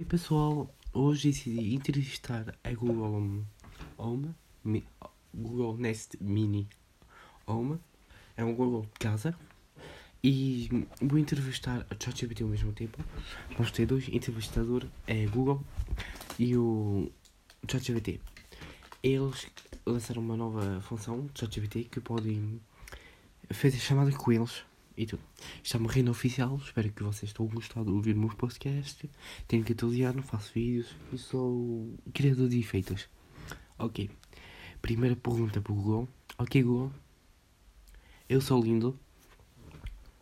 E pessoal, hoje decidi entrevistar a Google Home, Google Nest Mini Home, é um Google de casa, e vou entrevistar a ChatGPT ao mesmo tempo. Vamos ter dois entrevistadores, é Google e o ChatGPT. Eles lançaram uma nova função, ChatGPT, que podem fazer chamadas com eles e tudo. Isto é uma rede oficial, espero que vocês tenham gostado de ouvir o meu podcast. Tenho 14 anos, faço vídeos e sou criador de efeitos. Ok. Primeira pergunta para o Google. Ok, Google. Eu sou lindo.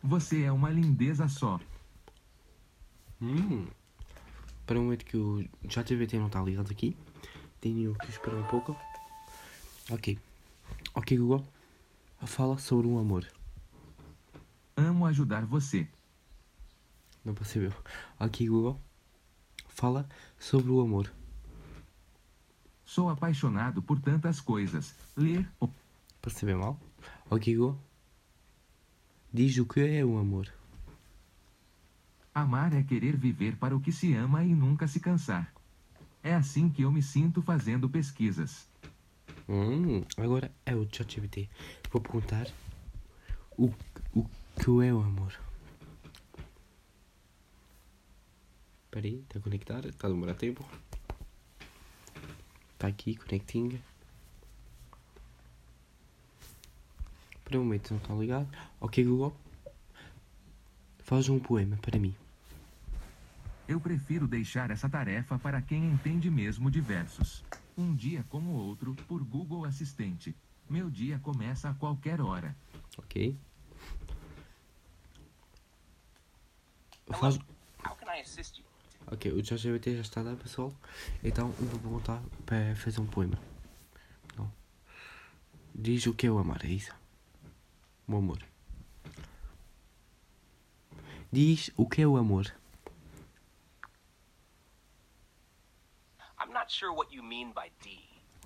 Você é uma lindeza só. Hum. Para um momento que o ChatGPT não está ligado aqui, tenho que esperar um pouco. Ok. Ok, Google. Fala sobre um amor. Amo ajudar você. Não percebeu. Ok, Google. Fala sobre o amor. Sou apaixonado por tantas coisas. Ler, Percebeu mal? Ok, Google. Diz o que é o amor. amar é querer viver para o que se ama e nunca se cansar. É assim que eu me sinto fazendo pesquisas. Hum, agora é o ChatGPT. Vou perguntar o, o que é o amor. Espera aí, está a conectar, está a demorar tempo. Está aqui, connecting. Para um momento não está ligado. Ok, Google. Faz um poema para mim. Eu prefiro deixar essa tarefa para quem entende mesmo de versos. Um dia como outro, por Google Assistente. Meu dia começa a qualquer hora. Ok. Faz, How can I assist you? Ok, o ChatGPT já está lá, pessoal. Então eu vou perguntar para fazer um poema. Não. Diz o que é o amar, é isso? O amor. Diz o que é o amor. I'm not sure what you mean by D.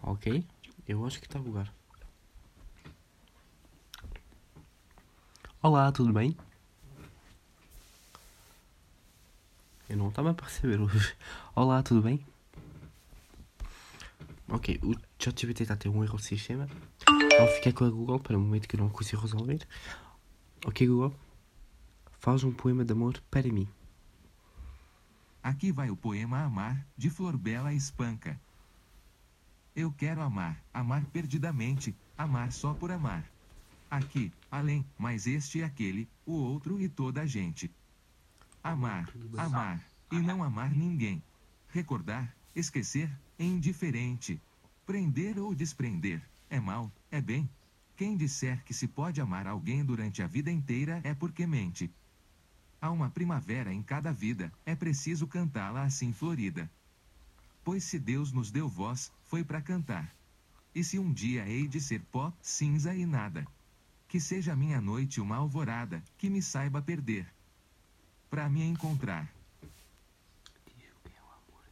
Ok? Eu acho que está a bugar. Olá, tudo bem? Eu não estava a perceber hoje. Olá, tudo bem? Ok, o ChatGPT está a ter um erro de sistema. Então fiquei com a Google para o momento que eu não consigo resolver. Ok, Google. Faz um poema de amor para mim. Aqui vai o poema Amar, de Flor Bela Espanca. Eu quero amar, amar perdidamente, amar só por amar. Aqui, além, mais este e aquele, o outro e toda a gente. Amar, amar, e não amar ninguém. Recordar, esquecer, é indiferente. Prender ou desprender, é mal, é bem. Quem disser que se pode amar alguém durante a vida inteira é porque mente. Há uma primavera em cada vida, é preciso cantá-la assim florida. Pois se Deus nos deu voz, foi para cantar. E se um dia hei de ser pó, cinza e nada. Que seja minha noite uma alvorada, que me saiba perder. Pra me encontrar. Diz o que é o amor.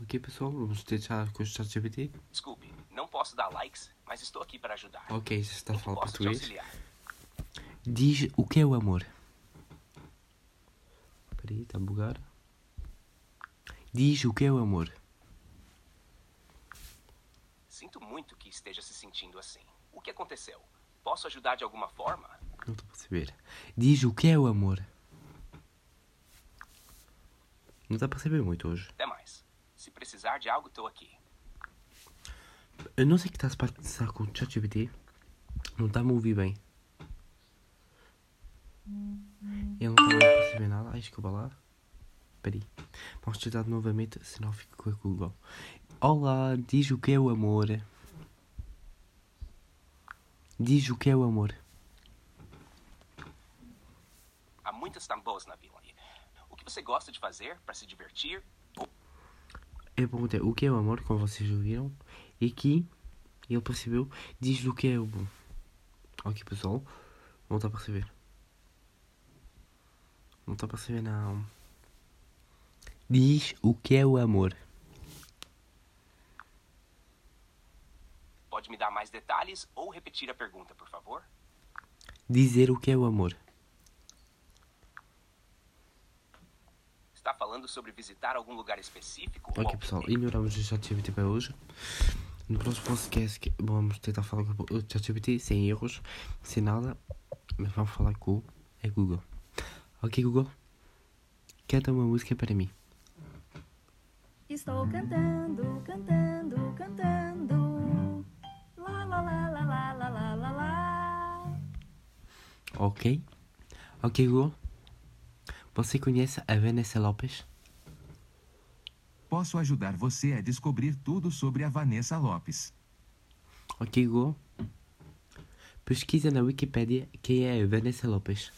Ok, pessoal, vamos deixar com o ChatGPT. Desculpe, não posso dar likes, mas estou aqui para ajudar. Ok, já está te português. Diz o que é o amor. Espera aí, está a bugar. Diz o que é o amor. Sinto muito que esteja se sentindo assim. O que aconteceu? Posso ajudar de alguma forma? Não estou a perceber. Diz o que é o amor. Não está a perceber muito hoje. Até mais. Se precisar de algo, estou aqui. Eu não sei o que está a passar com o ChatGPT. Não está a me ouvir bem. Ele não está a perceber nada. Ai, desculpa lá. Espera aí. Vamos tentar novamente, senão fico com a Google. Olá, diz o que é o amor. Diz o que é o amor. Há muitas tambores na vila. O que você gosta de fazer para se divertir? Eu perguntei o que é o amor, como vocês ouviram. E aqui ele percebeu, diz o que é o bom. Ok, pessoal. Não está a perceber. Não está a perceber, não. Diz o que é o amor. Pode me dar mais detalhes ou repetir a pergunta, por favor? Dizer o que é o amor. está falando sobre visitar algum lugar específico? Ok, pessoal, tempo? ignoramos o ChatGPT para hoje. No próximo podcast que- vamos tentar falar com o ChatGPT sem erros, sem nada, mas vamos falar com a Google. Ok, Google? Canta uma música para mim. Estou cantando, cantando, cantando. Ok? Ok, Google? Você conhece a Vanessa Lopes? Posso ajudar você a descobrir tudo sobre a Vanessa Lopes. Ok, Google? Pesquisa na Wikipédia quem é a Vanessa Lopes.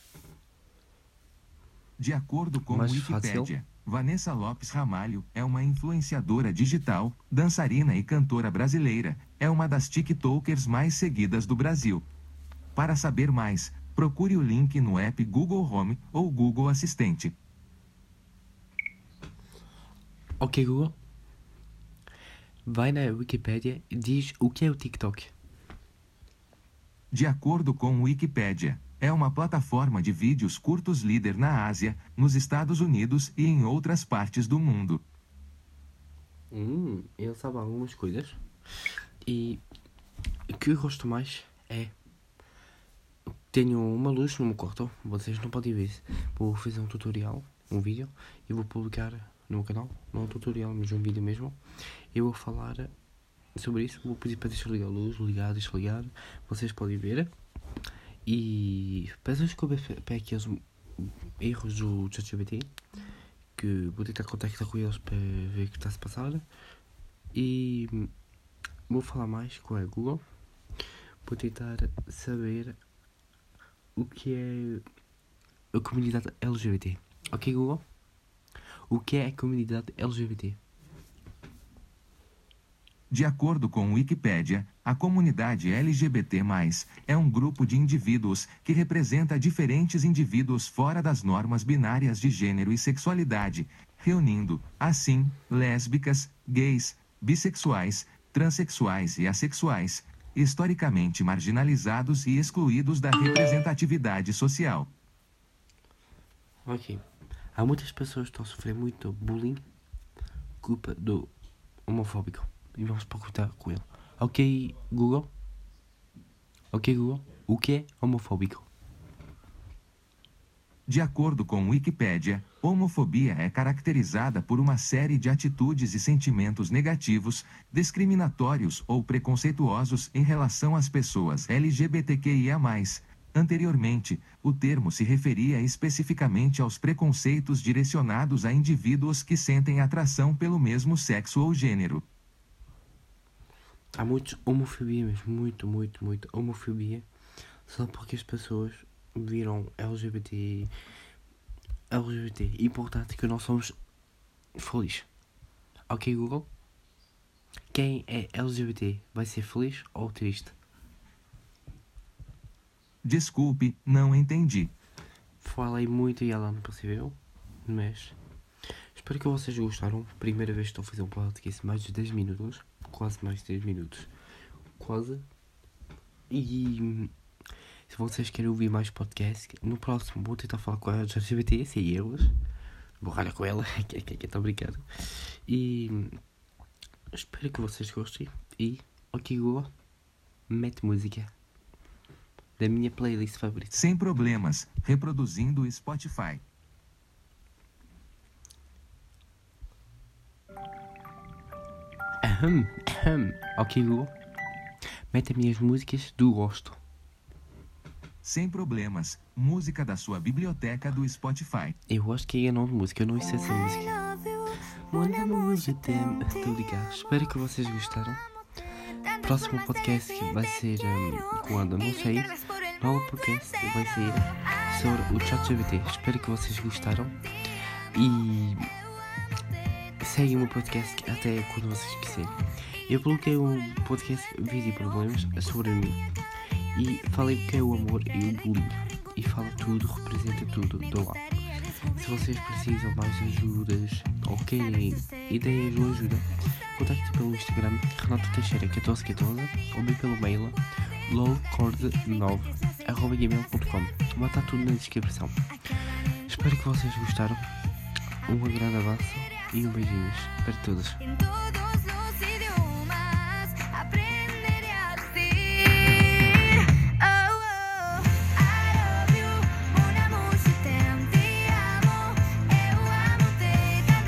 De acordo com Mais Wikipédia, fácil. Vanessa Lopes Ramalho é uma influenciadora digital, dançarina e cantora brasileira. É uma das TikTokers mais seguidas do Brasil. Para saber mais, procure o link no app Google Home ou Google Assistente. Ok, Google? Vai na Wikipédia e diz o que é o TikTok. De acordo com o Wikipédia, é uma plataforma de vídeos curtos líder na Ásia, nos Estados Unidos e em outras partes do mundo. Hum, ele sabe algumas coisas. E o que eu gosto mais é. Tenho uma luz no meu quarto, vocês não podem ver. Vou fazer um tutorial, um vídeo, e vou publicar no meu canal. Não é um tutorial, mas um vídeo mesmo. Eu vou falar sobre isso. Vou pedir para deixar ligar a luz, ligar, desligar. Vocês podem ver. E peço desculpa para aqueles erros do ChatGPT que vou tentar contactar com eles para ver o que está a se passar. E vou falar mais com a Google. Vou tentar saber o que é a comunidade LGBT ok Google? O que é a comunidade LGBT De acordo com o Wikipédia, a comunidade LGBT+, é um grupo de indivíduos que representa diferentes indivíduos fora das normas binárias de gênero e sexualidade, reunindo, assim, lésbicas, gays, bissexuais, transexuais e assexuais, historicamente marginalizados e excluídos da representatividade social. ok há muitas pessoas que estão a sofrer muito bullying culpa do homofóbico e vamos procurar com ele ok Google ok Google o que é homofóbico De acordo com o Wikipédia, homofobia é caracterizada por uma série de atitudes e sentimentos negativos, discriminatórios ou preconceituosos em relação às pessoas LGBTQIA+. Anteriormente, o termo se referia especificamente aos preconceitos direcionados a indivíduos que sentem atração pelo mesmo sexo ou gênero. Há muitos homofobia mesmo, muito, muito, muito homofobia. Só porque as pessoas viram LGBT. LGBT. Importante que nós somos felizes. Ok, Google? Quem é LGBT vai ser feliz ou triste? Desculpe, não entendi. Falei muito e ela não percebeu, mas espero que vocês gostaram. Primeira vez que estou a fazer um podcast mais de 10 minutos, quase mais de 10 minutos, quase. E se vocês querem ouvir mais podcast, no próximo vou tentar falar com a LGBT, sem erros. Vou ralhar com ela, que que que estou brincando. E espero que vocês gostem. E, ok, Google, mete música da minha playlist favorita. Sem problemas, reproduzindo o Spotify. Ahem, ahem. Ok, Google. Mete as minhas músicas do gosto. Sem problemas, música da sua biblioteca do Spotify. Eu acho que é de música, eu não sei essa música. Manda música, tem. Estou ligado. Espero que vocês gostaram. Próximo podcast que vai ser quando? Não sei. Novo podcast vai ser sobre o ChatGPT. Espero que vocês gostaram. E seguem o meu podcast até quando vocês quiserem. Eu coloquei um podcast Vida e Problemas sobre mim e falei que é o amor e o bullying. E fala tudo, representa tudo do lá. Se vocês precisam mais ajudas ou querem ideias ou ajuda, contacte pelo Instagram Renato Teixeira 1414 ou bem pelo mail lowcord9.gmail.com Vai estar tudo na descrição. Espero que vocês gostaram Um grande abraço e um beijinhos para todos.